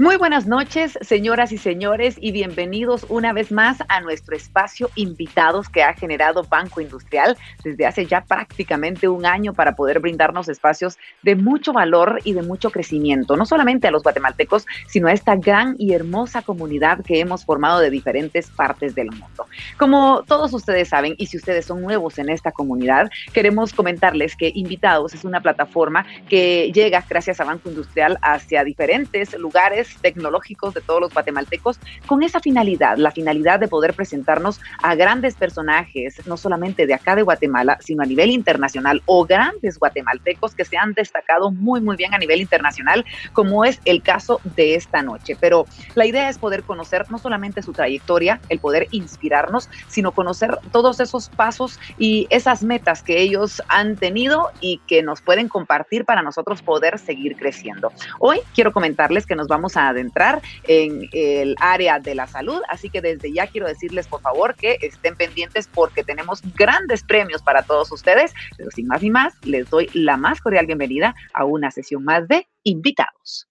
Muy buenas noches, señoras y señores, y bienvenidos una vez más a nuestro espacio invitados que ha generado Banco Industrial desde hace ya prácticamente un año para poder brindarnos espacios de mucho valor y de mucho crecimiento, no solamente a los guatemaltecos, sino a esta gran y hermosa comunidad que hemos formado de diferentes partes del mundo. Como todos ustedes saben, y si ustedes son nuevos en esta comunidad, queremos comentarles que Invitados es una plataforma que llega gracias a Banco Industrial hacia diferentes lugares tecnológicos de todos los guatemaltecos con esa finalidad, la finalidad de poder presentarnos a grandes personajes, no solamente de acá de Guatemala, sino a nivel internacional o grandes guatemaltecos que se han destacado muy, muy bien a nivel internacional, como es el caso de esta noche. Pero la idea es poder conocer no solamente su trayectoria, el poder inspirarnos, sino conocer todos esos pasos y esas metas que ellos han tenido y que nos pueden compartir para nosotros poder seguir creciendo. Hoy quiero comentarles que nos vamos a adentrar en el área de la salud. Así que desde ya quiero decirles, por favor, que estén pendientes porque tenemos grandes premios para todos ustedes. Pero sin más ni más, les doy la más cordial bienvenida a una sesión más de invitados.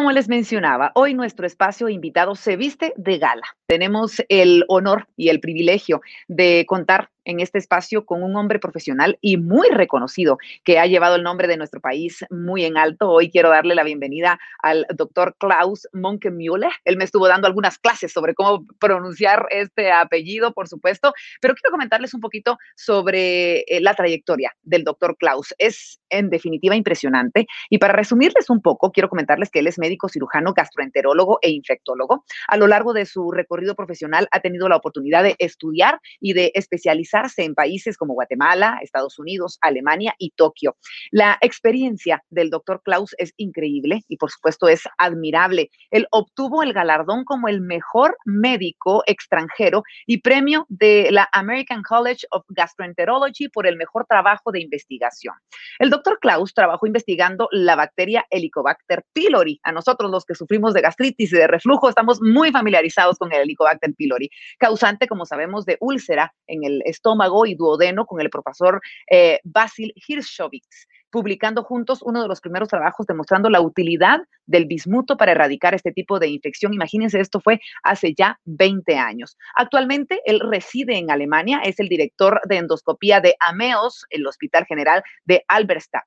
Como les mencionaba, hoy nuestro espacio invitado se viste de gala. Tenemos el honor y el privilegio de contar en este espacio con un hombre profesional y muy reconocido que ha llevado el nombre de nuestro país muy en alto. Hoy quiero darle la bienvenida al doctor Klaus Monkemühle. Él me estuvo dando algunas clases sobre cómo pronunciar este apellido, por supuesto, pero quiero comentarles un poquito sobre eh, la trayectoria del doctor Klaus. Es en definitiva impresionante y para resumirles un poco, quiero comentarles que él es médico cirujano, gastroenterólogo e infectólogo. A lo largo de su recorrido profesional ha tenido la oportunidad de estudiar y de especializar en países como Guatemala, Estados Unidos, Alemania y Tokio. La experiencia del doctor Klaus es increíble y por supuesto es admirable. Él obtuvo el galardón como el mejor médico extranjero y premio de la American College of Gastroenterology por el mejor trabajo de investigación. El doctor Klaus trabajó investigando la bacteria Helicobacter pylori. A nosotros los que sufrimos de gastritis y de reflujo estamos muy familiarizados con el Helicobacter pylori, causante, como sabemos, de úlcera en el estómago y duodeno con el profesor eh, Basil Hirschowitz, publicando juntos uno de los primeros trabajos demostrando la utilidad del bismuto para erradicar este tipo de infección. Imagínense, esto fue hace ya 20 años. Actualmente él reside en Alemania, es el director de endoscopía de AMEOS, el Hospital General de Alberstadt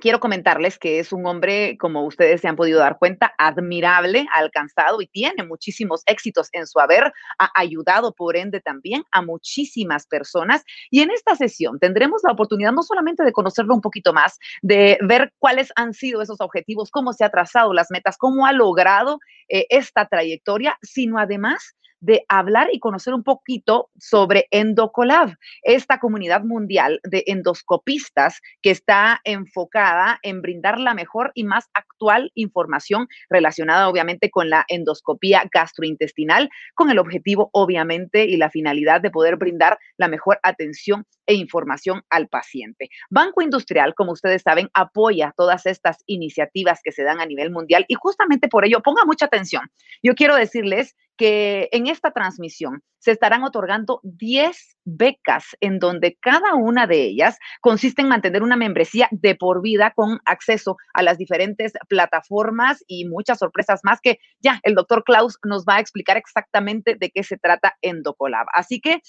quiero comentarles que es un hombre, como ustedes se han podido dar cuenta, admirable, alcanzado y tiene muchísimos éxitos en su haber, ha ayudado por ende también a muchísimas personas. Y en esta sesión tendremos la oportunidad no solamente de conocerlo un poquito más, de ver cuáles han sido esos objetivos, cómo se ha trazado las metas, cómo ha logrado eh, esta trayectoria, sino además de hablar y conocer un poquito sobre Endocolab, esta comunidad mundial de endoscopistas que está enfocada en brindar la mejor y más actual información relacionada obviamente con la endoscopía gastrointestinal, con el objetivo obviamente y la finalidad de poder brindar la mejor atención e información al paciente. Banco Industrial, como ustedes saben, apoya todas estas iniciativas que se dan a nivel mundial y justamente por ello, ponga mucha atención. Yo quiero decirles que en esta transmisión se estarán otorgando 10 becas en donde cada una de ellas consiste en mantener una membresía de por vida con acceso a las diferentes plataformas y muchas sorpresas más que ya el doctor Klaus nos va a explicar exactamente de qué se trata Endocolab. Así que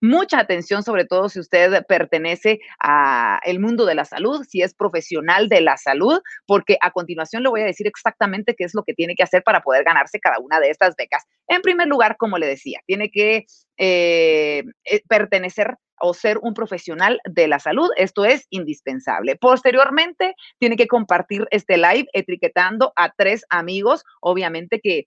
mucha atención, sobre todo si usted pertenece al mundo de la salud, si es profesional de la salud, porque a continuación le voy a decir exactamente qué es lo que tiene que hacer para poder ganarse cada una de estas becas. En primer lugar, como le decía, tiene que eh, eh, pertenecer o ser un profesional de la salud. Esto es indispensable. Posteriormente, tiene que compartir este live etiquetando a tres amigos, obviamente que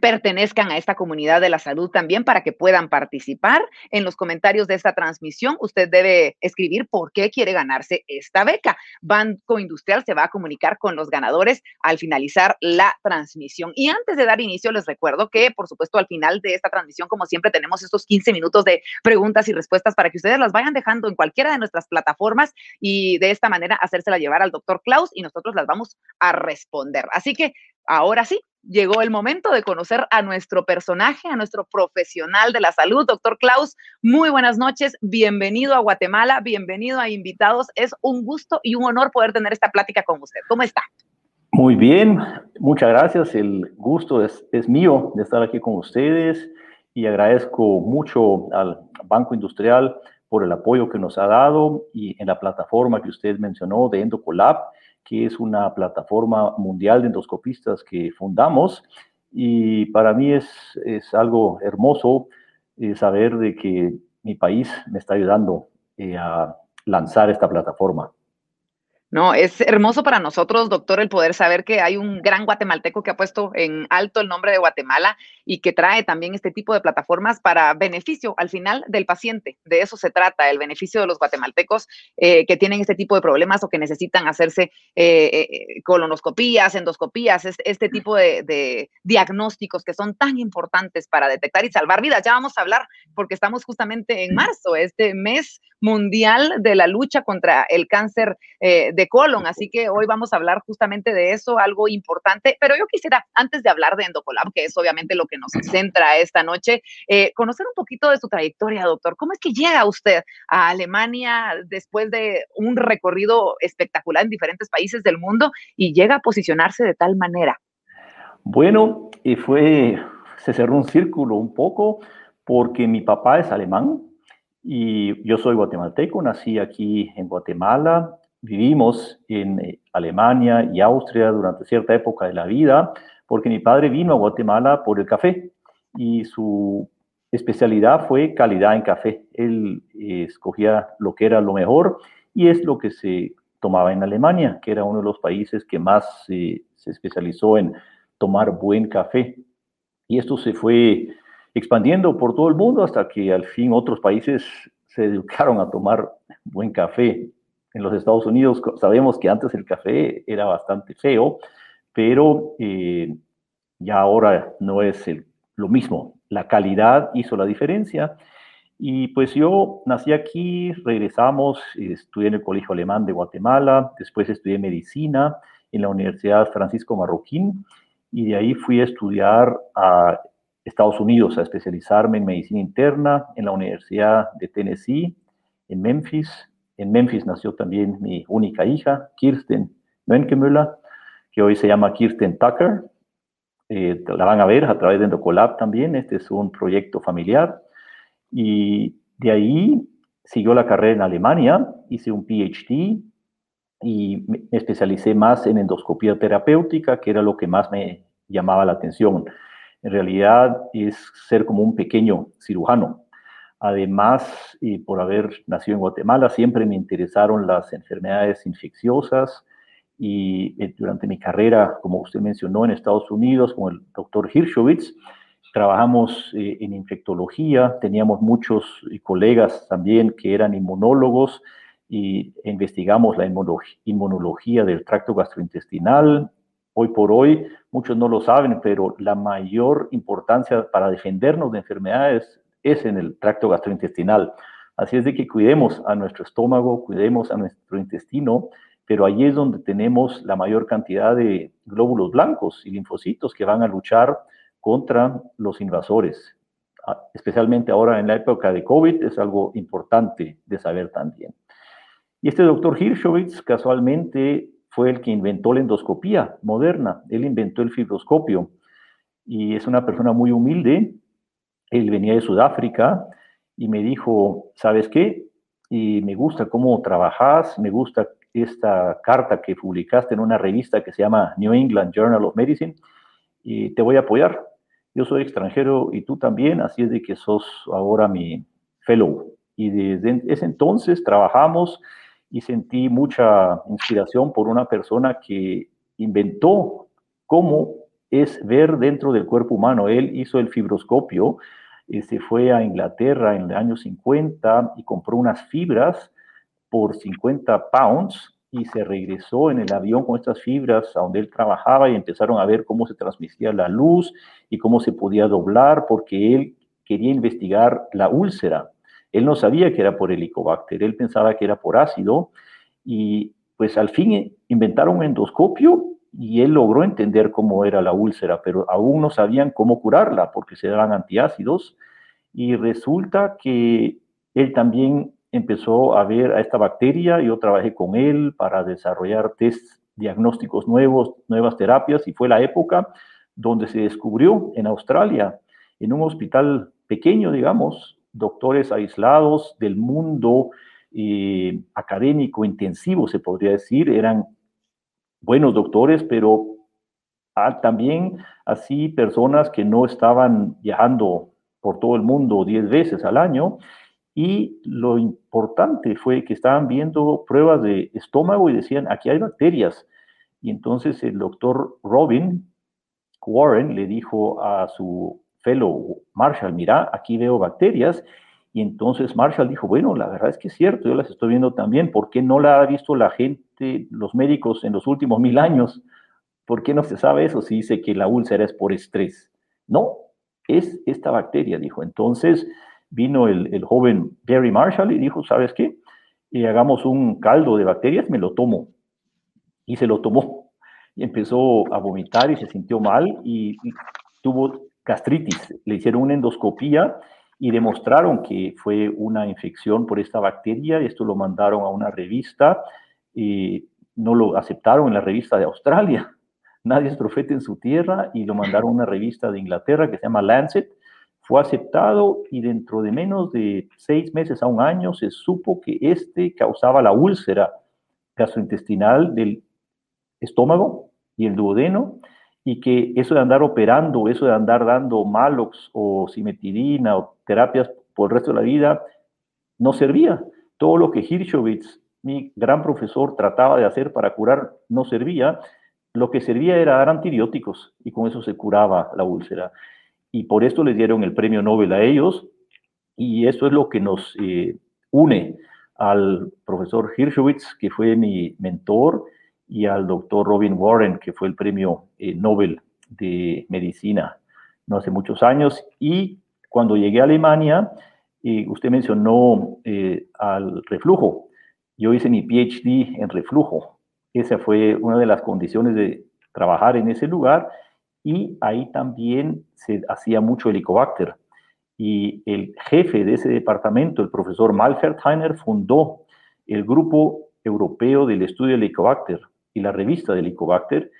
pertenezcan a esta comunidad de la salud también para que puedan participar. En los comentarios de esta transmisión, usted debe escribir por qué quiere ganarse esta beca. Banco Industrial se va a comunicar con los ganadores al finalizar la transmisión. Y antes de dar inicio, les recuerdo que, por supuesto, al final de esta transmisión, como siempre, tenemos estos 15 minutos de preguntas y respuestas para que ustedes las vayan dejando en cualquiera de nuestras plataformas y de esta manera hacérsela llevar al doctor Klaus y nosotros las vamos a responder. Así que ahora sí, llegó el momento de conocer a nuestro personaje, a nuestro profesional de la salud, doctor Klaus. Muy buenas noches, bienvenido a Guatemala, bienvenido a invitados. Es un gusto y un honor poder tener esta plática con usted. ¿Cómo está? Muy bien, muchas gracias. El gusto es, mío de estar aquí con ustedes y agradezco mucho al Banco Industrial por el apoyo que nos ha dado y en la plataforma que usted mencionó de Endocolab que es una plataforma mundial de endoscopistas que fundamos. Y para mí es, es algo hermoso eh, saber de que mi país me está ayudando eh, a lanzar esta plataforma. No, es hermoso para nosotros, doctor, el poder saber que hay un gran guatemalteco que ha puesto en alto el nombre de Guatemala y que trae también este tipo de plataformas para beneficio al final del paciente. De eso se trata, el beneficio de los guatemaltecos eh, que tienen este tipo de problemas o que necesitan hacerse eh, eh, colonoscopías, endoscopías, este, tipo de, de, diagnósticos que son tan importantes para detectar y salvar vidas. Ya vamos a hablar porque estamos justamente en marzo, este mes mundial de la lucha contra el cáncer de colon. Así que hoy vamos a hablar justamente de eso, algo importante. Pero yo quisiera, antes de hablar de Endocolab, que es obviamente lo que nos centra esta noche, eh, conocer un poquito de su trayectoria, doctor. ¿Cómo es que llega usted a Alemania después de un recorrido espectacular en diferentes países del mundo y llega a posicionarse de tal manera? Bueno, y fue, se cerró un círculo un poco porque mi papá es alemán y yo soy guatemalteco, nací aquí en Guatemala, vivimos en eh, Alemania y Austria durante cierta época de la vida, porque mi padre vino a Guatemala por el café y su especialidad fue calidad en café. Él eh, escogía lo que era lo mejor y es lo que se tomaba en Alemania, que era uno de los países que más se especializó en tomar buen café. Y esto se fue expandiendo por todo el mundo hasta que al fin otros países se educaron a tomar buen café en los Estados Unidos sabemos que antes el café era bastante feo, pero eh, ya ahora no es lo mismo. La calidad hizo la diferencia. Y pues yo nací aquí, regresamos, estudié en el Colegio Alemán de Guatemala, después estudié medicina en la Universidad Francisco Marroquín y de ahí fui a estudiar a Estados Unidos, a especializarme en medicina interna en la Universidad de Tennessee, en Memphis, en Memphis nació también mi única hija, Kirsten Mönkemüller, que hoy se llama Kirsten Tucker. Eh, la van a ver a través de Endocolab también. Este es un proyecto familiar. Y de ahí siguió la carrera en Alemania, hice un PhD y me especialicé más en endoscopía terapéutica, que era lo que más me llamaba la atención. En realidad es ser como un pequeño cirujano. Además, y por haber nacido en Guatemala, siempre me interesaron las enfermedades infecciosas y eh, durante mi carrera, como usted mencionó, en Estados Unidos con el doctor Hirschowitz, trabajamos eh, en infectología, teníamos muchos eh, colegas también que eran inmunólogos y investigamos la inmunología del tracto gastrointestinal. Hoy por hoy, muchos no lo saben, pero la mayor importancia para defendernos de enfermedades es en el tracto gastrointestinal. Así es de que cuidemos a nuestro estómago, cuidemos a nuestro intestino, pero allí es donde tenemos la mayor cantidad de glóbulos blancos y linfocitos que van a luchar contra los invasores. Ah, especialmente ahora en la época de COVID es algo importante de saber también. Y este doctor Hirschowitz casualmente fue el que inventó la endoscopía moderna. Él inventó el fibroscopio y es una persona muy humilde él venía de Sudáfrica y me dijo, ¿sabes qué? Y me gusta cómo trabajas, me gusta esta carta que publicaste en una revista que se llama New England Journal of Medicine y te voy a apoyar. Yo soy extranjero y tú también, así es de que sos ahora mi fellow. Y desde ese entonces trabajamos y sentí mucha inspiración por una persona que inventó cómo es ver dentro del cuerpo humano. Él hizo el fibroscopio, y se fue a Inglaterra en el año 50 y compró unas fibras por 50 pounds y se regresó en el avión con estas fibras a donde él trabajaba y empezaron a ver cómo se transmitía la luz y cómo se podía doblar porque él quería investigar la úlcera. Él no sabía que era por helicobacter, él pensaba que era por ácido y pues al fin inventaron un endoscopio y él logró entender cómo era la úlcera, pero aún no sabían cómo curarla porque se daban antiácidos. Y resulta que él también empezó a ver a esta bacteria, yo trabajé con él para desarrollar test diagnósticos nuevos, nuevas terapias y fue la época donde se descubrió en Australia, en un hospital pequeño, digamos, doctores aislados del mundo eh, académico intensivo, se podría decir, eran buenos doctores, pero también así personas que no estaban viajando por todo el mundo 10 veces al año. Y lo importante fue que estaban viendo pruebas de estómago y decían, aquí hay bacterias. Y entonces el doctor Robin Warren le dijo a su fellow Marshall, mira, aquí veo bacterias. Y entonces Marshall dijo, bueno, la verdad es que es cierto, yo las estoy viendo también. ¿Por qué no la ha visto la gente, los médicos en los últimos mil años? ¿Por qué no se sabe eso si dice que la úlcera es por estrés? No, es esta bacteria, dijo. Entonces vino el, joven Gary Marshall y dijo, ¿sabes qué? Y hagamos un caldo de bacterias, me lo tomo. Y se lo tomó. Y empezó a vomitar y se sintió mal y, tuvo gastritis. Le hicieron una endoscopía y demostraron que fue una infección por esta bacteria. Esto lo mandaron a una revista y no lo aceptaron en la revista de Australia nadie es profeta en su tierra y lo mandaron a una revista de Inglaterra que se llama Lancet. Fue aceptado y dentro de menos de seis meses a un año se supo que este causaba la úlcera gastrointestinal del estómago y el duodeno y que eso de andar operando, eso de andar dando malox o simetidina o terapias por el resto de la vida no servía. Todo lo que Hirschowitz, mi gran profesor, trataba de hacer para curar no servía lo que servía era dar antibióticos y con eso se curaba la úlcera. Y por esto le dieron el premio Nobel a ellos y eso es lo que nos eh, une al profesor Hirschowitz, que fue mi mentor, y al doctor Robin Warren, que fue el premio eh, Nobel de Medicina no hace muchos años. Y cuando llegué a Alemania, eh, usted mencionó al reflujo. Yo hice mi PhD en reflujo esa fue una de las condiciones de trabajar en ese lugar y ahí también se hacía mucho helicobacter. Y el jefe de ese departamento, el profesor Malfertheiner, fundó el Grupo Europeo del Estudio del Helicobacter y la revista del Helicobacter,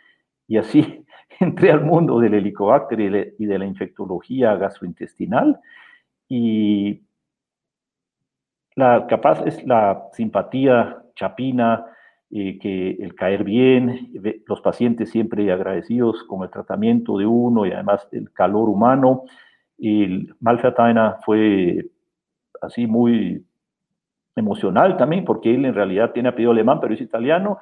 y así entré al mundo del Helicobacter y de la infectología gastrointestinal. Y la capaz es la simpatía chapina, que el caer bien, los pacientes siempre agradecidos con el tratamiento de uno y además el calor humano. El Malfataina fue así muy emocional también, porque él en realidad tiene apellido alemán, pero es italiano,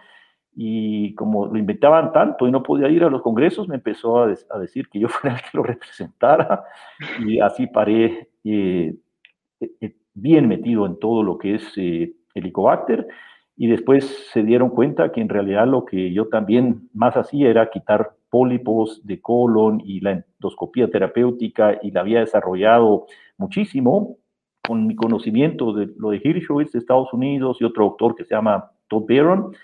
y como lo inventaban tanto y no podía ir a los congresos, me empezó a, decir que yo fuera el que lo representara, y así paré eh, eh, bien metido en todo lo que es eh, Helicobacter, y después se dieron cuenta que en realidad lo que yo también más hacía era quitar pólipos de colon y la endoscopía terapéutica y la había desarrollado muchísimo con mi conocimiento de lo de Hirschowitz de Estados Unidos y otro doctor que se llama Todd Barron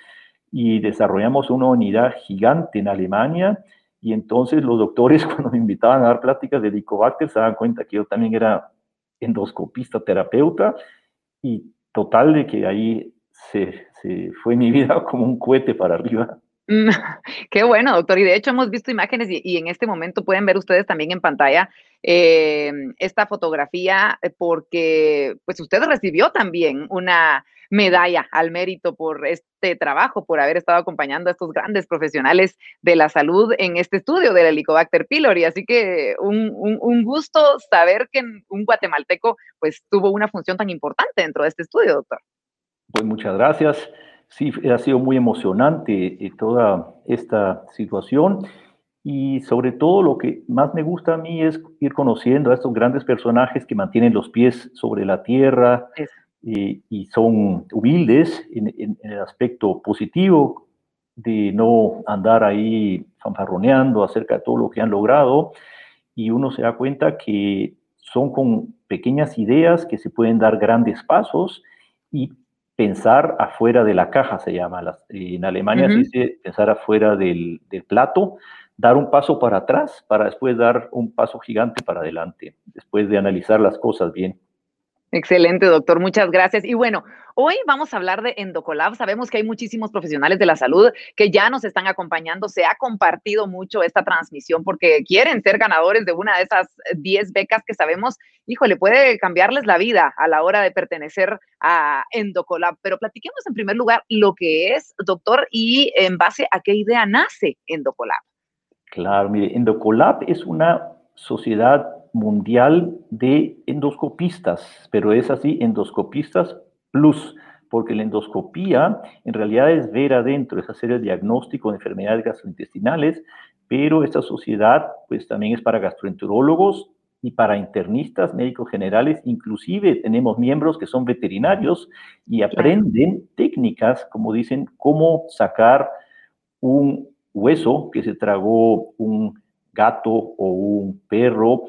y desarrollamos una unidad gigante en Alemania y entonces los doctores cuando me invitaban a dar pláticas de Helicobacter se daban cuenta que yo también era endoscopista terapeuta y total de que ahí se, fue mi vida como un cohete para arriba. Qué bueno, doctor. Y de hecho hemos visto imágenes y, en este momento pueden ver ustedes también en pantalla eh, esta fotografía eh, porque pues usted recibió también una medalla al mérito por este trabajo, por haber estado acompañando a estos grandes profesionales de la salud en este estudio del Helicobacter pylori. Así que un, un gusto saber que un guatemalteco pues tuvo una función tan importante dentro de este estudio, doctor. Pues muchas gracias. Sí, ha sido muy emocionante eh, toda esta situación y sobre todo lo que más me gusta a mí es ir conociendo a estos grandes personajes que mantienen los pies sobre la tierra eh, y son humildes en, el aspecto positivo de no andar ahí fanfarroneando acerca de todo lo que han logrado y uno se da cuenta que son con pequeñas ideas que se pueden dar grandes pasos y pensar afuera de la caja, se llama. En Alemania se dice pensar afuera del, del, plato, dar un paso para atrás para después dar un paso gigante para adelante, después de analizar las cosas bien. Excelente, doctor. Muchas gracias. Y bueno, hoy vamos a hablar de Endocolab. Sabemos que hay muchísimos profesionales de la salud que ya nos están acompañando. Se ha compartido mucho esta transmisión porque quieren ser ganadores de una de esas 10 becas que sabemos, híjole, puede cambiarles la vida a la hora de pertenecer a Endocolab. Pero platiquemos en primer lugar lo que es, doctor, y en base a qué idea nace Endocolab. Claro, mire, Endocolab es una sociedad mundial de endoscopistas, pero es así, endoscopistas plus, porque la endoscopía en realidad es ver adentro, es hacer el diagnóstico de enfermedades gastrointestinales, pero esta sociedad pues también es para gastroenterólogos y para internistas, médicos generales, inclusive tenemos miembros que son veterinarios y aprenden técnicas, como dicen, cómo sacar un hueso que se tragó un gato o un perro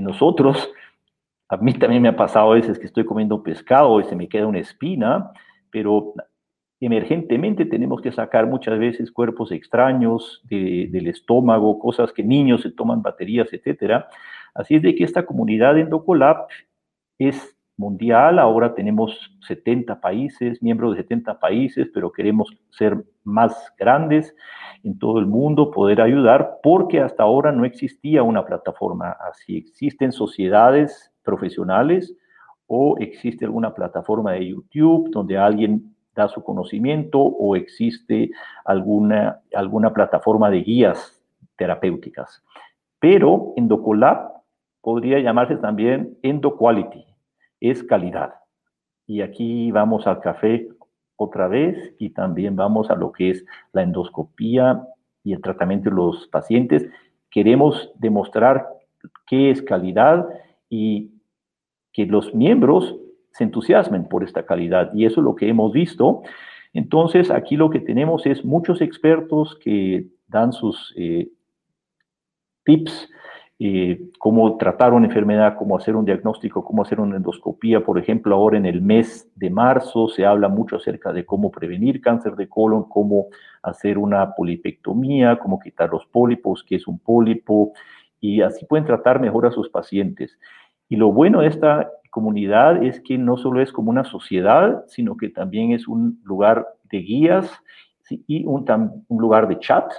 nosotros, a mí también me ha pasado a veces que estoy comiendo pescado y se me queda una espina, pero emergentemente tenemos que sacar muchas veces cuerpos extraños del estómago, cosas que niños se toman baterías, etcétera. Así es de que esta comunidad Endocolab es mundial, ahora tenemos 70 países, miembros de 70 países, pero queremos ser más grandes en todo el mundo, poder ayudar, porque hasta ahora no existía una plataforma así. Existen sociedades profesionales o existe alguna plataforma de YouTube donde alguien da su conocimiento o existe alguna, alguna plataforma de guías terapéuticas. Pero Endocolab podría llamarse también Endoquality, es calidad. Y aquí vamos al café otra vez y también vamos a lo que es la endoscopía y el tratamiento de los pacientes. Queremos demostrar qué es calidad y que los miembros se entusiasmen por esta calidad. Y eso es lo que hemos visto. Entonces, aquí lo que tenemos es muchos expertos que dan sus eh, tips eh, cómo tratar una enfermedad, cómo hacer un diagnóstico, cómo hacer una endoscopía. Por ejemplo, ahora en el mes de marzo se habla mucho acerca de cómo prevenir cáncer de colon, cómo hacer una polipectomía, cómo quitar los pólipos, qué es un pólipo, y así pueden tratar mejor a sus pacientes. Y lo bueno de esta comunidad es que no solo es como una sociedad, sino que también es un lugar de guías y un, un lugar de chat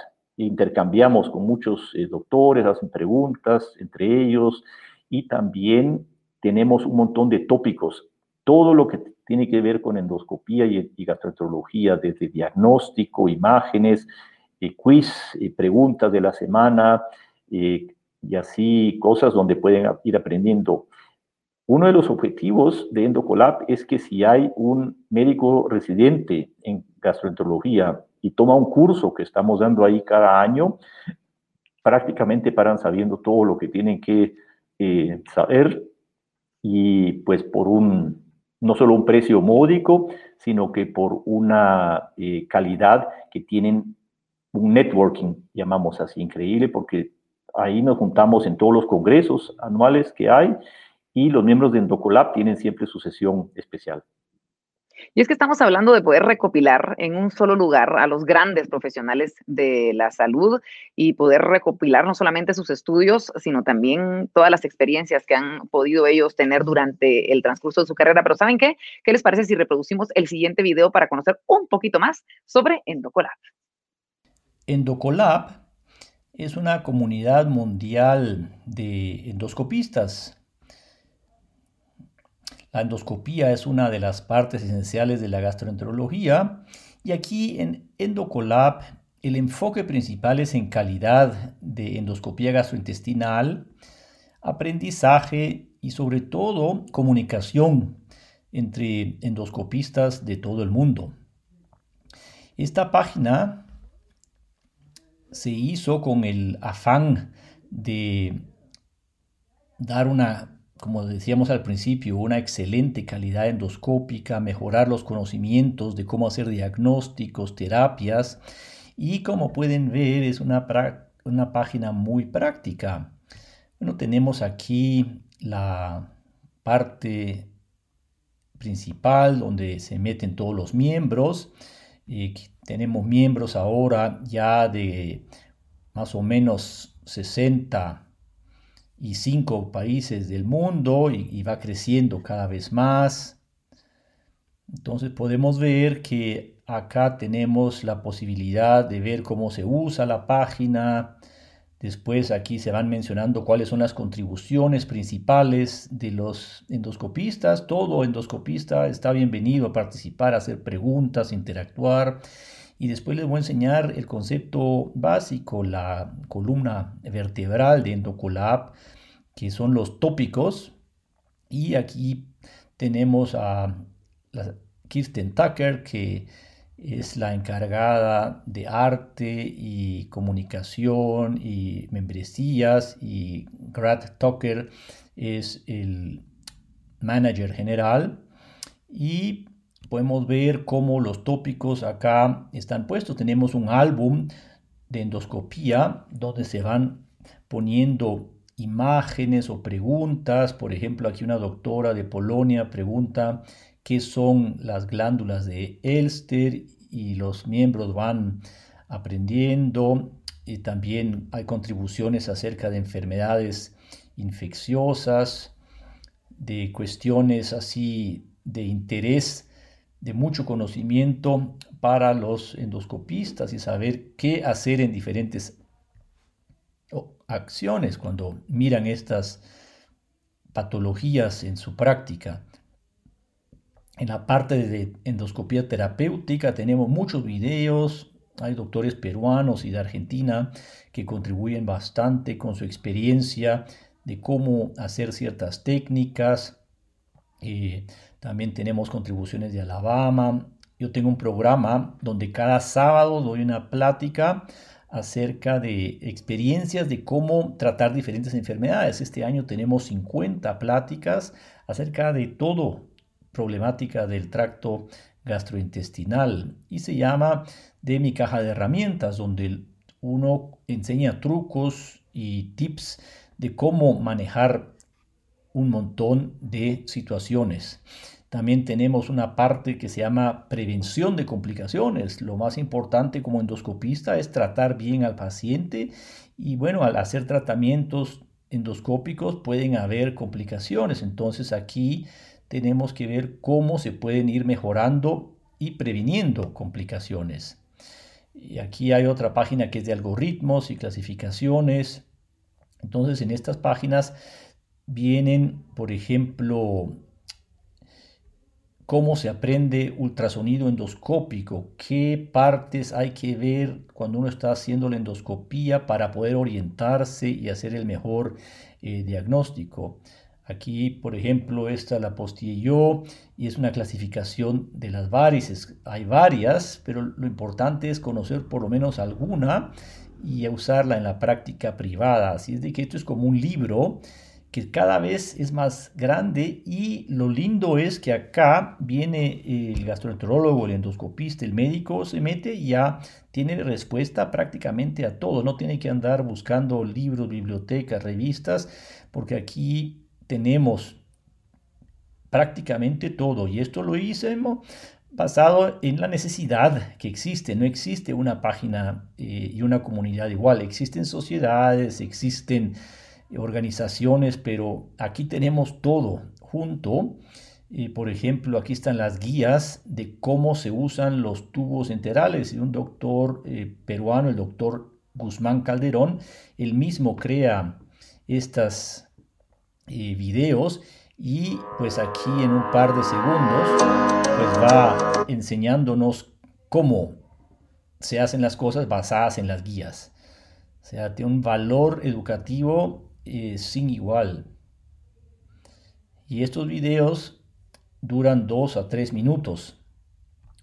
intercambiamos con muchos eh, doctores, hacen preguntas entre ellos y también tenemos un montón de tópicos. Todo lo que tiene que ver con endoscopía y, gastroenterología, desde diagnóstico, imágenes, eh, quiz, eh, preguntas de la semana y así cosas donde pueden ir aprendiendo. Uno de los objetivos de Endocolab es que si hay un médico residente en gastroenterología y toma un curso que estamos dando ahí cada año, prácticamente paran sabiendo todo lo que tienen que eh, saber y pues por un, no solo un precio módico, sino que por una eh, calidad que tienen un networking, llamamos así, increíble, porque ahí nos juntamos en todos los congresos anuales que hay y los miembros de Endocolab tienen siempre su sesión especial. Y es que estamos hablando de poder recopilar en un solo lugar a los grandes profesionales de la salud y poder recopilar no solamente sus estudios, sino también todas las experiencias que han podido ellos tener durante el transcurso de su carrera. Pero ¿saben qué? ¿Qué les parece si reproducimos el siguiente video para conocer un poquito más sobre Endocolab? Endocolab es una comunidad mundial de endoscopistas la endoscopía es una de las partes esenciales de la gastroenterología y aquí en Endocolab el enfoque principal es en calidad de endoscopía gastrointestinal, aprendizaje y sobre todo comunicación entre endoscopistas de todo el mundo. Esta página se hizo con el afán de dar una como decíamos al principio, una excelente calidad endoscópica, mejorar los conocimientos de cómo hacer diagnósticos, terapias y como pueden ver es una, una página muy práctica. Bueno, tenemos aquí la parte principal donde se meten todos los miembros. y tenemos miembros ahora ya de más o menos 65 países del mundo y, y va creciendo cada vez más. Entonces podemos ver que acá tenemos la posibilidad de ver cómo se usa la página, Después aquí se van mencionando cuáles son las contribuciones principales de los endoscopistas. Todo endoscopista está bienvenido a participar, a hacer preguntas, interactuar. Y después les voy a enseñar el concepto básico, la columna vertebral de Endocolab, que son los tópicos. Y aquí tenemos a Kirsten Tucker, que es la encargada de arte y comunicación y membresías y Grad Tucker es el manager general y podemos ver cómo los tópicos acá están puestos. Tenemos un álbum de endoscopía donde se van poniendo imágenes o preguntas. Por ejemplo, aquí una doctora de Polonia pregunta qué son las glándulas de Elster y los miembros van aprendiendo. Y también hay contribuciones acerca de enfermedades infecciosas, de cuestiones así de interés, de mucho conocimiento para los endoscopistas y saber qué hacer en diferentes acciones cuando miran estas patologías en su práctica. En la parte de endoscopía terapéutica tenemos muchos videos, hay doctores peruanos y de Argentina que contribuyen bastante con su experiencia de cómo hacer ciertas técnicas. Eh, también tenemos contribuciones de Alabama. Yo tengo un programa donde cada sábado doy una plática acerca de experiencias de cómo tratar diferentes enfermedades. Este año tenemos 50 pláticas acerca de todo problemática del tracto gastrointestinal y se llama de mi caja de herramientas donde uno enseña trucos y tips de cómo manejar un montón de situaciones. También tenemos una parte que se llama prevención de complicaciones. Lo más importante como endoscopista es tratar bien al paciente y bueno, al hacer tratamientos endoscópicos pueden haber complicaciones. Entonces aquí tenemos que ver cómo se pueden ir mejorando y previniendo complicaciones. Y aquí hay otra página que es de algoritmos y clasificaciones. Entonces en estas páginas vienen, por ejemplo, cómo se aprende ultrasonido endoscópico, qué partes hay que ver cuando uno está haciendo la endoscopía para poder orientarse y hacer el mejor eh, diagnóstico. Aquí, por ejemplo, esta la posteé yo y es una clasificación de las varices. Hay varias, pero lo importante es conocer por lo menos alguna y usarla en la práctica privada. Así es de que esto es como un libro que cada vez es más grande y lo lindo es que acá viene el gastroenterólogo, el endoscopista, el médico, se mete y ya tiene respuesta prácticamente a todo. No tiene que andar buscando libros, bibliotecas, revistas, porque aquí tenemos prácticamente todo y esto lo hicimos basado en la necesidad que existe. No existe una página eh, y una comunidad igual. Existen sociedades, existen organizaciones, pero aquí tenemos todo junto. y por ejemplo, aquí están las guías de cómo se usan los tubos enterales. Y un doctor eh, peruano, el doctor Guzmán Calderón, él mismo crea estas eh, videos y pues aquí en un par de segundos pues va enseñándonos cómo se hacen las cosas basadas en las guías. O sea, tiene un valor educativo eh, sin igual. Y estos videos duran dos a tres minutos.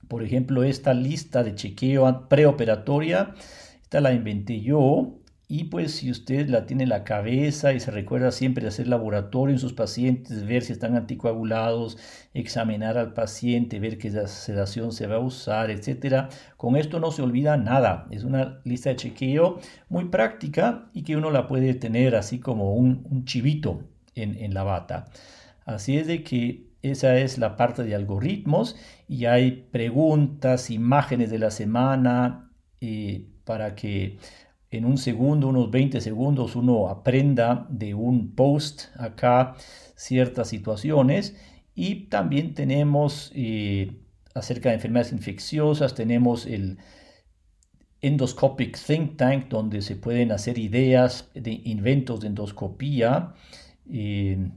Por ejemplo, esta lista de chequeo preoperatoria, esta la inventé yo y pues si usted la tiene en la cabeza y se recuerda siempre hacer laboratorio en sus pacientes, ver si están anticoagulados, examinar al paciente, ver qué sedación se va a usar, etcétera, con esto no se olvida nada. Es una lista de chequeo muy práctica y que uno la puede tener así como un, chivito en, en la bata. Así es de que esa es la parte de algoritmos y hay preguntas, imágenes de la semana eh, para que en un segundo, unos 20 segundos, uno aprenda de un post acá ciertas situaciones. Y también tenemos eh, acerca de enfermedades infecciosas, tenemos el Endoscopic Think Tank, donde se pueden hacer ideas de inventos de endoscopía. Eh,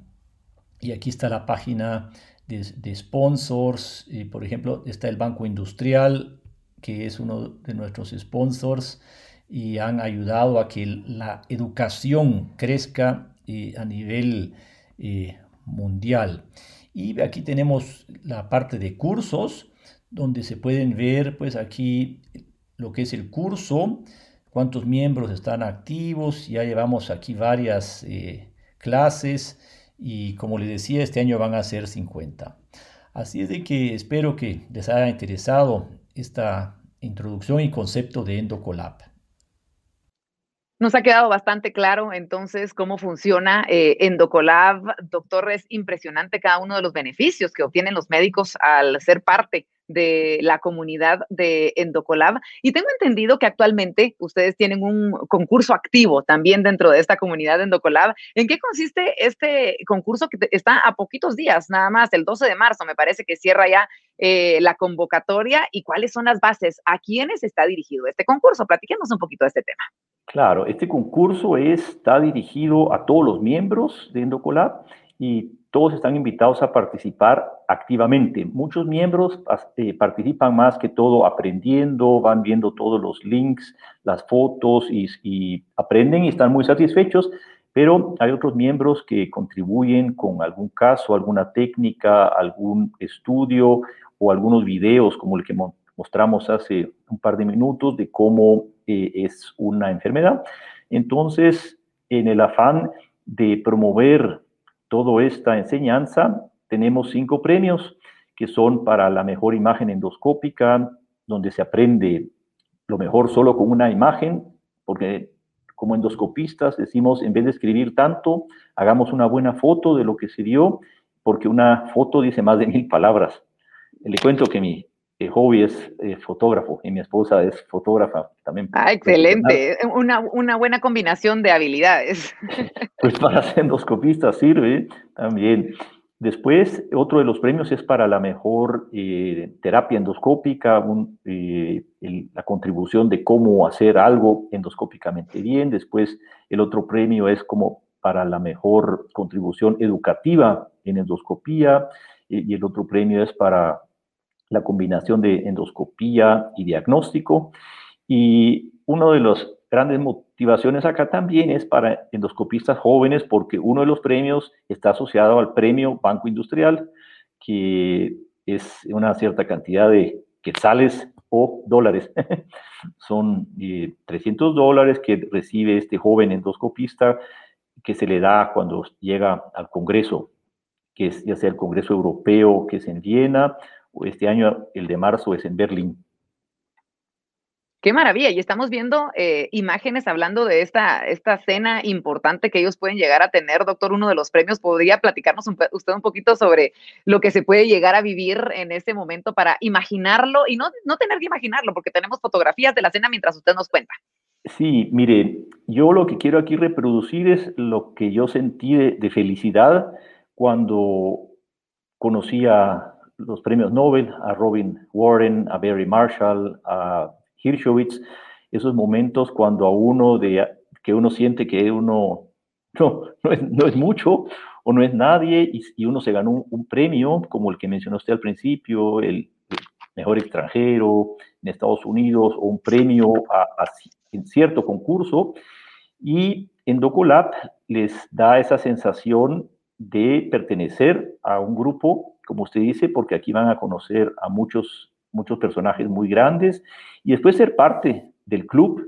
y aquí está la página de, sponsors. Eh, por ejemplo, está el Banco Industrial, que es uno de nuestros sponsors y han ayudado a que la educación crezca eh, a nivel mundial. Y aquí tenemos la parte de cursos, donde se pueden ver, pues aquí lo que es el curso, cuántos miembros están activos, ya llevamos aquí varias clases y como les decía, este año van a ser 50. Así es de que espero que les haya interesado esta introducción y concepto de EndoColab. Nos ha quedado bastante claro entonces cómo funciona eh, Endocolab. Doctor, es impresionante cada uno de los beneficios que obtienen los médicos al ser parte de la comunidad de Endocolab. Y tengo entendido que actualmente ustedes tienen un concurso activo también dentro de esta comunidad de Endocolab. ¿En qué consiste este concurso que está a poquitos días, nada más, el 12 de marzo, me parece que cierra ya eh, la convocatoria y cuáles son las bases? ¿A quiénes está dirigido este concurso? Platiquemos un poquito de este tema. Claro, este concurso está dirigido a todos los miembros de Endocolab y todos están invitados a participar activamente. Muchos miembros eh, participan más que todo aprendiendo, van viendo todos los links, las fotos y, aprenden y están muy satisfechos, pero hay otros miembros que contribuyen con algún caso, alguna técnica, algún estudio o algunos videos como el que mostramos hace un par de minutos de cómo es una enfermedad. Entonces, en el afán de promover toda esta enseñanza, tenemos cinco premios que son para la mejor imagen endoscópica, donde se aprende lo mejor solo con una imagen, porque como endoscopistas decimos, en vez de escribir tanto, hagamos una buena foto de lo que se dio, porque una foto dice más de mil palabras. Le cuento que mi hobby es eh, fotógrafo y mi esposa es fotógrafa también. Ah, excelente. Una, una, buena combinación de habilidades. Pues para ser endoscopista sirve también. Después, otro de los premios es para la mejor eh, terapia endoscópica, eh, la contribución de cómo hacer algo endoscópicamente bien. Después, el otro premio es como para la mejor contribución educativa en endoscopía. y el otro premio es para la combinación de endoscopía y diagnóstico. Y una de las grandes motivaciones acá también es para endoscopistas jóvenes, porque uno de los premios está asociado al premio Banco Industrial, que es una cierta cantidad de quetzales o dólares. Son 300 eh, dólares que recibe este joven endoscopista que se le da cuando llega al Congreso, que es ya sea el Congreso Europeo, que es en Viena, este año el de marzo es en Berlín. Qué maravilla. Y estamos viendo eh, imágenes hablando de esta, esta cena importante que ellos pueden llegar a tener. Doctor, uno de los premios, ¿podría platicarnos usted un poquito sobre lo que se puede llegar a vivir en ese momento para imaginarlo y no, no tener que imaginarlo, porque tenemos fotografías de la cena mientras usted nos cuenta? Sí, mire, yo lo que quiero aquí reproducir es lo que yo sentí de, de felicidad cuando conocí a los premios Nobel, a Robin Warren, a Barry Marshall, a Hirschowitz, esos momentos cuando a uno de que uno siente que uno no, no, es, mucho o no es nadie y, uno se ganó un, premio como el que mencionó usted al principio, el, mejor extranjero en Estados Unidos o un premio en cierto concurso. Y en DocoLab les da esa sensación de pertenecer a un grupo como usted dice, porque aquí van a conocer a muchos, muchos personajes muy grandes y después ser parte del club.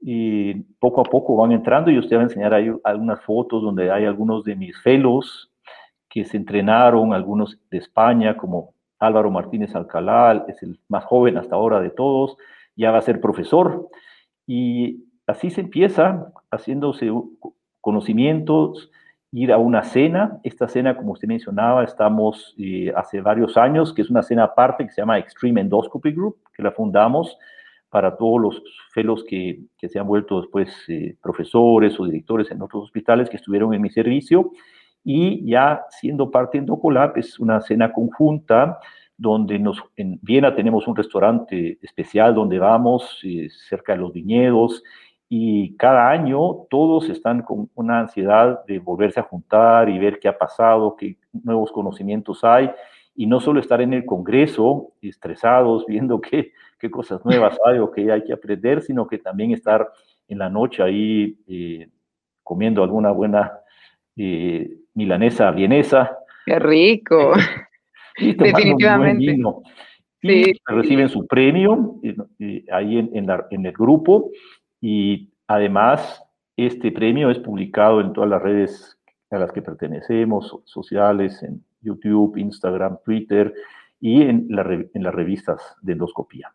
Y poco a poco van entrando y usted va a enseñar ahí algunas fotos donde hay algunos de mis fellows que se entrenaron, algunos de España, como Álvaro Martínez Alcalá, es el más joven hasta ahora de todos, ya va a ser profesor. Y así se empieza haciéndose conocimientos ir a una cena. Esta cena, como usted mencionaba, estamos eh, hace varios años, que es una cena aparte que se llama Extreme Endoscopy Group, que la fundamos para todos los fellows que, que se han vuelto después eh, profesores o directores en otros hospitales que estuvieron en mi servicio. Y ya siendo parte de Endocolab, es una cena conjunta donde nos, en Viena tenemos un restaurante especial donde vamos eh, cerca de los viñedos y cada año todos están con una ansiedad de volverse a juntar y ver qué ha pasado, qué nuevos conocimientos hay, y no solo estar en el Congreso estresados viendo qué, qué cosas nuevas hay o qué hay que aprender, sino que también estar en la noche ahí eh, comiendo alguna buena eh, milanesa vienesa. ¡Qué rico! y Definitivamente. Y reciben su premio eh, ahí en, en, la, en el grupo y además, este premio es publicado en todas las redes a las que pertenecemos, sociales, en YouTube, Instagram, Twitter y en, en las revistas de endoscopía.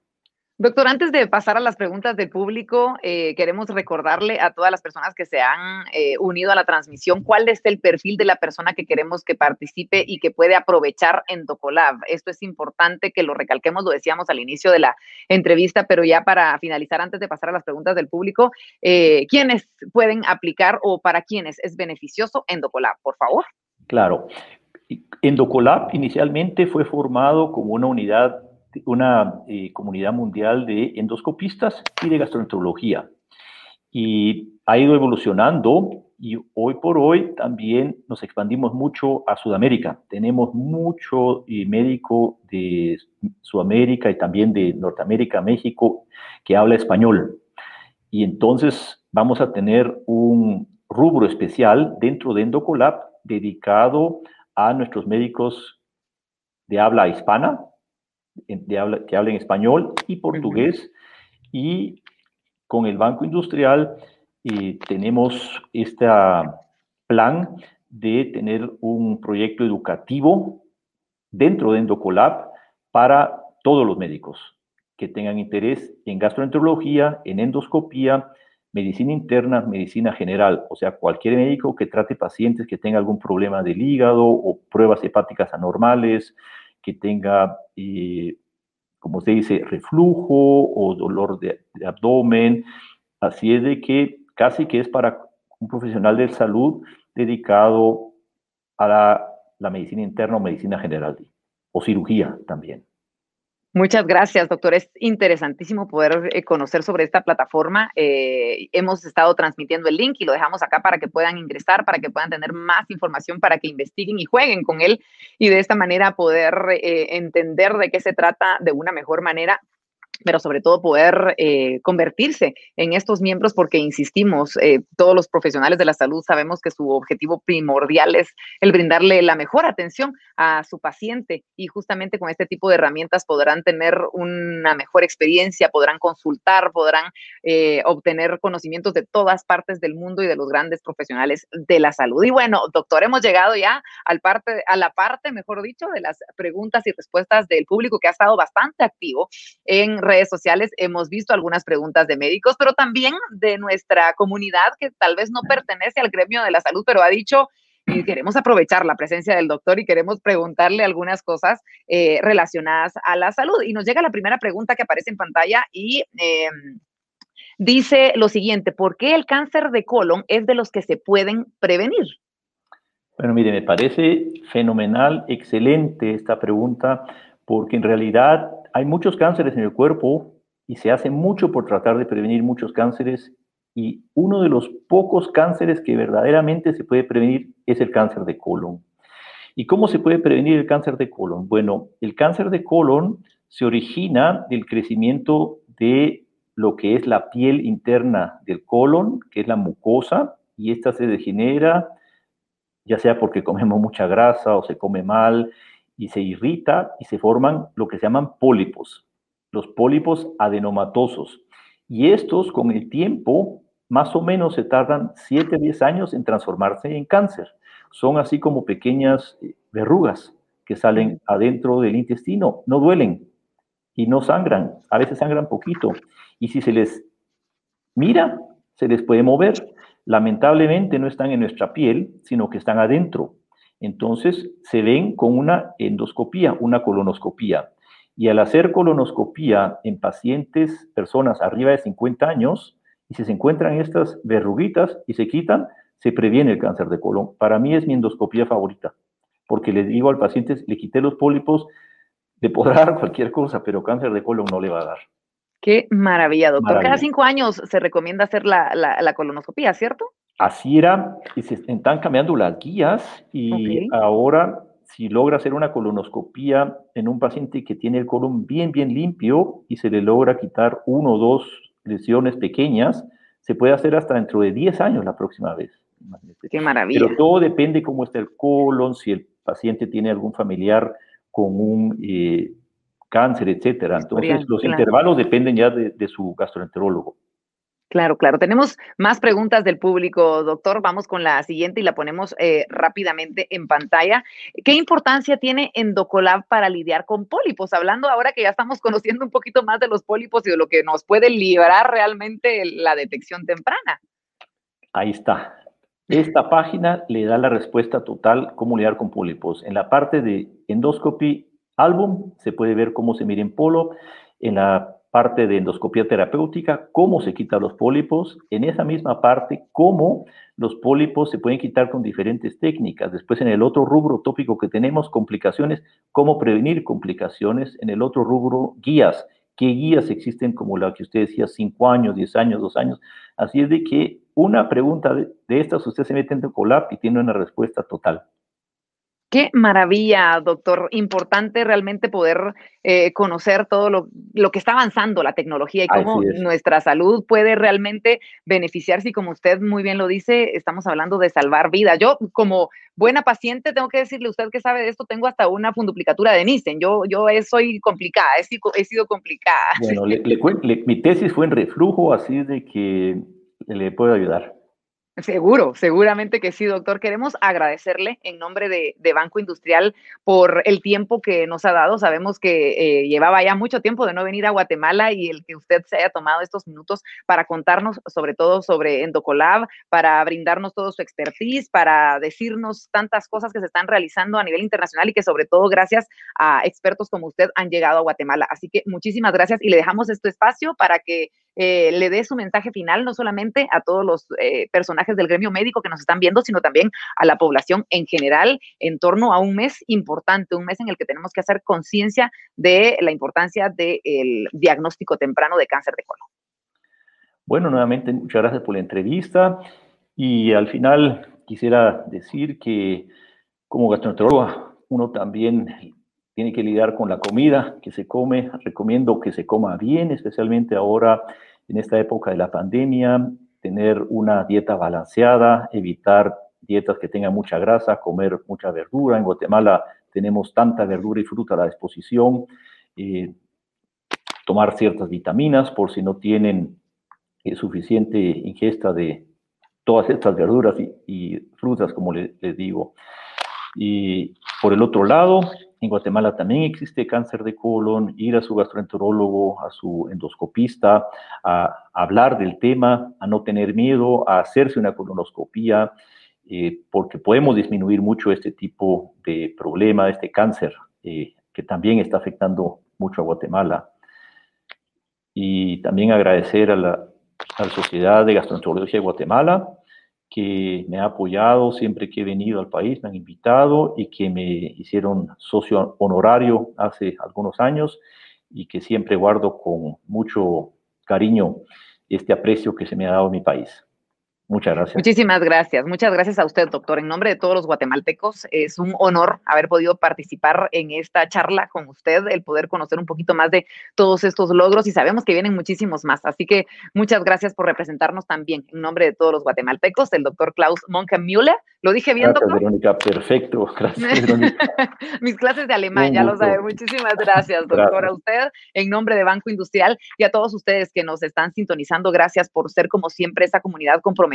Doctor, antes de pasar a las preguntas del público, eh, queremos recordarle a todas las personas que se han eh, unido a la transmisión cuál es el perfil de la persona que queremos que participe y que puede aprovechar en Docolab. Esto es importante que lo recalquemos, lo decíamos al inicio de la entrevista, pero ya para finalizar, antes de pasar a las preguntas del público, eh, ¿quiénes pueden aplicar o para quiénes es beneficioso Endocolab? Por favor. Claro. Endocolab inicialmente fue formado como una unidad una eh, comunidad mundial de endoscopistas y de gastroenterología. Y ha ido evolucionando y hoy por hoy también nos expandimos mucho a Sudamérica. Tenemos mucho eh, médico de Sudamérica y también de Norteamérica, México, que habla español. Y entonces vamos a tener un rubro especial dentro de Endocolab dedicado a nuestros médicos de habla hispana, habla, que hablen español y portugués. Y con el Banco Industrial eh, tenemos este plan de tener un proyecto educativo dentro de Endocolab para todos los médicos que tengan interés en gastroenterología, en endoscopía, medicina interna, medicina general, o sea, cualquier médico que trate pacientes que tengan algún problema del hígado o pruebas hepáticas anormales, que tenga, eh, como se dice, reflujo o dolor de, abdomen. Así es de que casi que es para un profesional de salud dedicado a la, la medicina interna o medicina general o cirugía también. Muchas gracias, doctor. Es interesantísimo poder eh, conocer sobre esta plataforma. Eh, hemos estado transmitiendo el link y lo dejamos acá para que puedan ingresar, para que puedan tener más información, para que investiguen y jueguen con él y de esta manera poder eh, entender de qué se trata de una mejor manera pero sobre todo poder eh, convertirse en estos miembros porque, insistimos, eh, todos los profesionales de la salud sabemos que su objetivo primordial es el brindarle la mejor atención a su paciente y justamente con este tipo de herramientas podrán tener una mejor experiencia, podrán consultar, podrán eh, obtener conocimientos de todas partes del mundo y de los grandes profesionales de la salud. Y bueno, doctor, hemos llegado ya al parte, a la parte, mejor dicho, de las preguntas y respuestas del público que ha estado bastante activo en redes sociales hemos visto algunas preguntas de médicos, pero también de nuestra comunidad que tal vez no pertenece al gremio de la salud, pero ha dicho y queremos aprovechar la presencia del doctor y queremos preguntarle algunas cosas eh, relacionadas a la salud. Y nos llega la primera pregunta que aparece en pantalla y em, dice lo siguiente, ¿por qué el cáncer de colon es de los que se pueden prevenir? Bueno, mire, me parece fenomenal, excelente esta pregunta, porque en realidad hay muchos cánceres en el cuerpo y se hace mucho por tratar de prevenir muchos cánceres y uno de los pocos cánceres que verdaderamente se puede prevenir es el cáncer de colon. ¿Y cómo se puede prevenir el cáncer de colon? Bueno, el cáncer de colon se origina del crecimiento de lo que es la piel interna del colon, que es la mucosa, y esta se degenera, ya sea porque comemos mucha grasa o se come mal, y se irrita y se forman lo que se llaman pólipos, los pólipos adenomatosos. Y estos con el tiempo más o menos se tardan 7 a 10 años en transformarse en cáncer. Son así como pequeñas eh, verrugas que salen adentro del intestino, no duelen y no sangran, a veces sangran poquito. Y si se les mira, se les puede mover, lamentablemente no están en nuestra piel, sino que están adentro. Entonces se ven con una endoscopía, una colonoscopía. Y al hacer colonoscopía en pacientes, personas arriba de 50 años, y si se encuentran estas verruguitas y se quitan, se previene el cáncer de colon. Para mí es mi endoscopía favorita, porque le digo al paciente, le quité los pólipos, le podrá dar cualquier cosa, pero cáncer de colon no le va a dar. Qué maravilla, doctor. Cada cinco años se recomienda hacer la, colonoscopía, ¿cierto? Así era, y se están cambiando las guías y ahora si logra hacer una colonoscopía en un paciente que tiene el colon bien, bien limpio y se le logra quitar uno o dos lesiones pequeñas, se puede hacer hasta dentro de 10 años la próxima vez. Qué maravilla. Pero todo depende cómo está el colon, si el paciente tiene algún familiar con un eh, cáncer, etcétera. Entonces, los intervalos dependen ya de, su gastroenterólogo. Claro, claro. Tenemos más preguntas del público, doctor. Vamos con la siguiente y la ponemos eh, rápidamente en pantalla. ¿Qué importancia tiene Endocolab para lidiar con pólipos? Hablando ahora que ya estamos conociendo un poquito más de los pólipos y de lo que nos puede librar realmente la detección temprana. Ahí está. Esta página le da la respuesta total cómo lidiar con pólipos. En la parte de endoscopy álbum, se puede ver cómo se mira en polo, en la parte de endoscopía terapéutica, cómo se quitan los pólipos, en esa misma parte, cómo los pólipos se pueden quitar con diferentes técnicas. Después, en el otro rubro tópico que tenemos, complicaciones, cómo prevenir complicaciones. En el otro rubro, guías. ¿Qué guías existen como la que usted decía, 5 años, 10 años, 2 años? Así es de que una pregunta de, estas, usted se mete en Colab y tiene una respuesta total. Qué maravilla, doctor. Importante realmente poder eh, conocer todo lo, que está avanzando la tecnología y cómo nuestra salud puede realmente beneficiarse. Y como usted muy bien lo dice, estamos hablando de salvar vidas. Yo, como buena paciente, tengo que decirle, usted que sabe de esto, tengo hasta una funduplicatura de Nissen. Yo, yo soy complicada, he, sido complicada. Bueno, mi tesis fue en reflujo, así de que le puedo ayudar. Seguro, seguramente que sí, doctor. Queremos agradecerle en nombre de, Banco Industrial por el tiempo que nos ha dado. Sabemos que eh, llevaba ya mucho tiempo de no venir a Guatemala y el que usted se haya tomado estos minutos para contarnos sobre todo sobre Endocolab, para brindarnos todo su expertise, para decirnos tantas cosas que se están realizando a nivel internacional y que sobre todo gracias a expertos como usted han llegado a Guatemala. Así que muchísimas gracias y le dejamos este espacio para que eh, le dé su mensaje final, no solamente a todos los eh, personajes del gremio médico que nos están viendo, sino también a la población en general en torno a un mes importante, un mes en el que tenemos que hacer conciencia de la importancia del diagnóstico temprano de cáncer de colon. Bueno, nuevamente muchas gracias por la entrevista y al final quisiera decir que como gastroenterólogo uno también tiene que lidiar con la comida que se come. Recomiendo que se coma bien, especialmente ahora en esta época de la pandemia, tener una dieta balanceada, evitar dietas que tengan mucha grasa, comer mucha verdura. En Guatemala tenemos tanta verdura y fruta a la disposición. Eh, tomar ciertas vitaminas por si no tienen eh, suficiente ingesta de todas estas verduras y, frutas, como les digo. Y por el otro lado, en Guatemala también existe cáncer de colon, ir a su gastroenterólogo, a su endoscopista, a hablar del tema, a no tener miedo, a hacerse una colonoscopía, eh, porque podemos disminuir mucho este tipo de problema, este cáncer, eh, que también está afectando mucho a Guatemala. Y también agradecer a la, a la Sociedad de Gastroenterología de Guatemala, que me ha apoyado siempre que he venido al país, me han invitado y que me hicieron socio honorario hace algunos años y que siempre guardo con mucho cariño este aprecio que se me ha dado mi país. Muchas gracias. Muchísimas gracias. Muchas gracias a usted, doctor. En nombre de todos los guatemaltecos, es un honor haber podido participar en esta charla con usted, el poder conocer un poquito más de todos estos logros y sabemos que vienen muchísimos más. Así que muchas gracias por representarnos también en nombre de todos los guatemaltecos, el doctor Klaus Monke-Müller. ¿Lo dije bien, gracias, Verónica, perfecto. Gracias, Verónica. Mis clases de alemán, ya lo sabe. Muchísimas gracias, doctor, a usted, en nombre de Banco Industrial y a todos ustedes que nos están sintonizando. Gracias por ser, como siempre, esa comunidad comprometida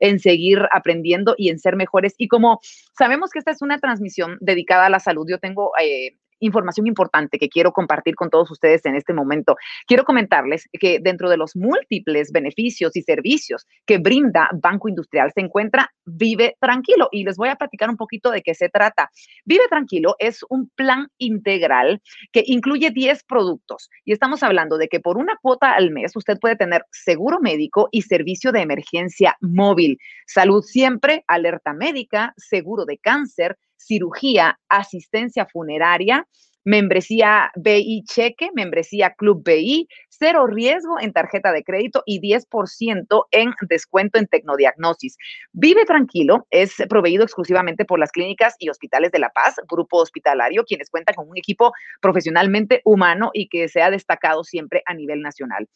en seguir aprendiendo y en ser mejores. Y como sabemos que esta es una transmisión dedicada a la salud, yo tengo... Eh, información importante que quiero compartir con todos ustedes en este momento. Quiero comentarles que dentro de los múltiples beneficios y servicios que brinda Banco Industrial se encuentra Vive Tranquilo y les voy a platicar un poquito de qué se trata. Vive Tranquilo es un plan integral que incluye 10 productos y estamos hablando de que por una cuota al mes usted puede tener seguro médico y servicio de emergencia móvil, salud siempre, alerta médica, seguro de cáncer, cirugía, asistencia funeraria, membresía BI Cheque, membresía Club BI, cero riesgo en tarjeta de crédito y 10% en descuento en Tecnodiagnosis. Vive Tranquilo es proveído exclusivamente por las clínicas y hospitales de La Paz, grupo hospitalario, quienes cuentan con un equipo profesionalmente humano y que se ha destacado siempre a nivel nacional.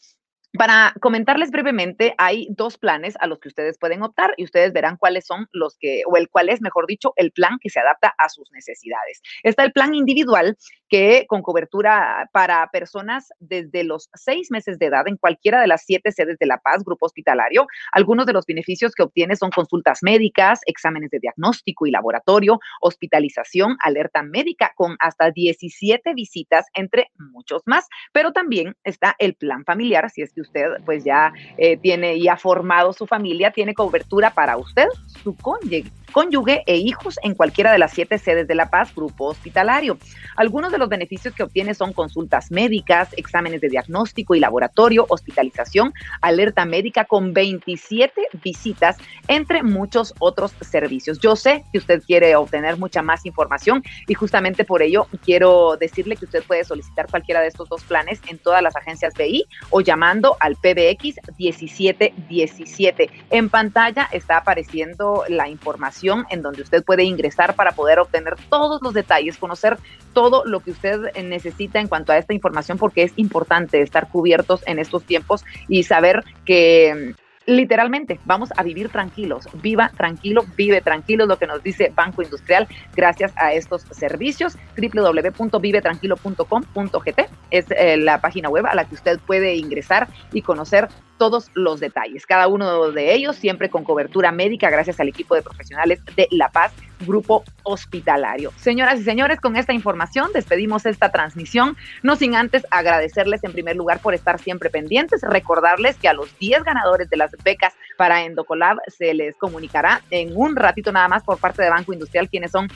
Para comentarles brevemente, hay dos planes a los que ustedes pueden optar y ustedes verán cuáles son los que, o el cuál es, mejor dicho, el plan que se adapta a sus necesidades. Está el plan individual que con cobertura para personas desde los seis meses de edad en cualquiera de las siete sedes de La Paz, grupo hospitalario. Algunos de los beneficios que obtiene son consultas médicas, exámenes de diagnóstico y laboratorio, hospitalización, alerta médica con hasta 17 visitas, entre muchos más. Pero también está el plan familiar, si es que usted pues ya eh, tiene y ha formado su familia, tiene cobertura para usted, su cónyuge, cónyuge e hijos en cualquiera de las siete sedes de La Paz, grupo hospitalario. Algunos de los beneficios que obtiene son consultas médicas, exámenes de diagnóstico y laboratorio, hospitalización, alerta médica con 27 visitas, entre muchos otros servicios. Yo sé que usted quiere obtener mucha más información y justamente por ello quiero decirle que usted puede solicitar cualquiera de estos dos planes en todas las agencias BI o llamando al PBX 1717. En pantalla está apareciendo la información en donde usted puede ingresar para poder obtener todos los detalles, conocer todo lo que usted necesita en cuanto a esta información, porque es importante estar cubiertos en estos tiempos y saber que literalmente vamos a vivir tranquilos, viva tranquilo, vive tranquilo, lo que nos dice Banco Industrial gracias a estos servicios. www.vivetranquilo.com.gt es eh, la página web a la que usted puede ingresar y conocer todos los detalles. Cada uno de ellos siempre con cobertura médica gracias al equipo de profesionales de La Paz, Grupo Hospitalario. Señoras y señores, con esta información despedimos esta transmisión, no sin antes agradecerles en primer lugar por estar siempre pendientes, recordarles que a los 10 ganadores de las becas para Endocolab se les comunicará en un ratito nada más por parte de Banco Industrial quienes son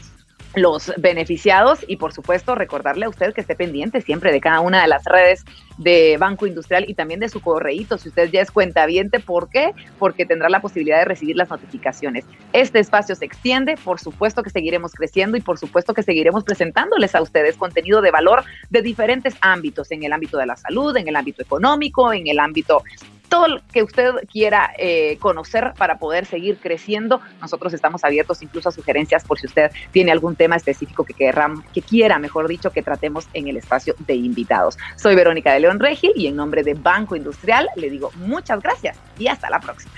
los beneficiados y por supuesto recordarle a usted que esté pendiente siempre de cada una de las redes de Banco Industrial y también de su correíto. Si usted ya es cuentaviente, ¿por qué? Porque tendrá la posibilidad de recibir las notificaciones. Este espacio se extiende, por supuesto que seguiremos creciendo y por supuesto que seguiremos presentándoles a ustedes contenido de valor de diferentes ámbitos, en el ámbito de la salud, en el ámbito económico, en el ámbito todo lo que usted quiera eh, conocer para poder seguir creciendo. Nosotros estamos abiertos incluso a sugerencias por si usted tiene algún tema específico que, que quiera, mejor dicho, que tratemos en el espacio de invitados. Soy Verónica de León Regi y en nombre de Banco Industrial le digo muchas gracias y hasta la próxima.